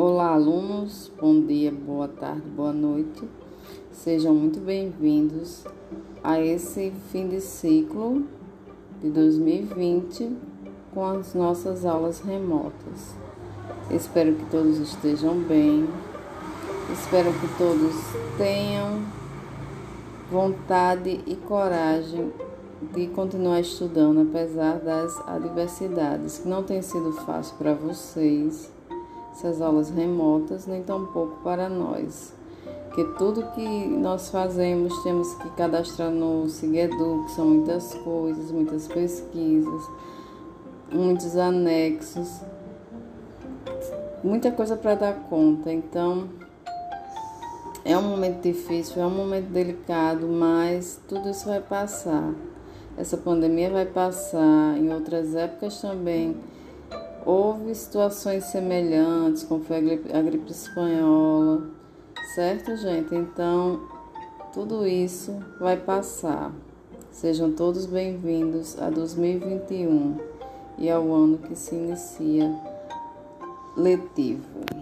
Olá, alunos. Bom dia, boa tarde, boa noite. Sejam muito bem-vindos a esse fim de ciclo de 2020 com as nossas aulas remotas. Espero que todos estejam bem. Espero que todos tenham vontade e coragem de continuar estudando apesar das adversidades que não tem sido fácil para vocês essas aulas remotas, nem tampouco para nós. Que tudo que nós fazemos temos que cadastrar no Sigedu, que são muitas coisas, muitas pesquisas, muitos anexos, muita coisa para dar conta. Então, é um momento difícil, é um momento delicado, mas tudo isso vai passar. Essa pandemia vai passar, em outras épocas também Houve situações semelhantes, como foi a gripe, a gripe espanhola, certo, gente? Então, tudo isso vai passar. Sejam todos bem-vindos a 2021 e ao ano que se inicia letivo.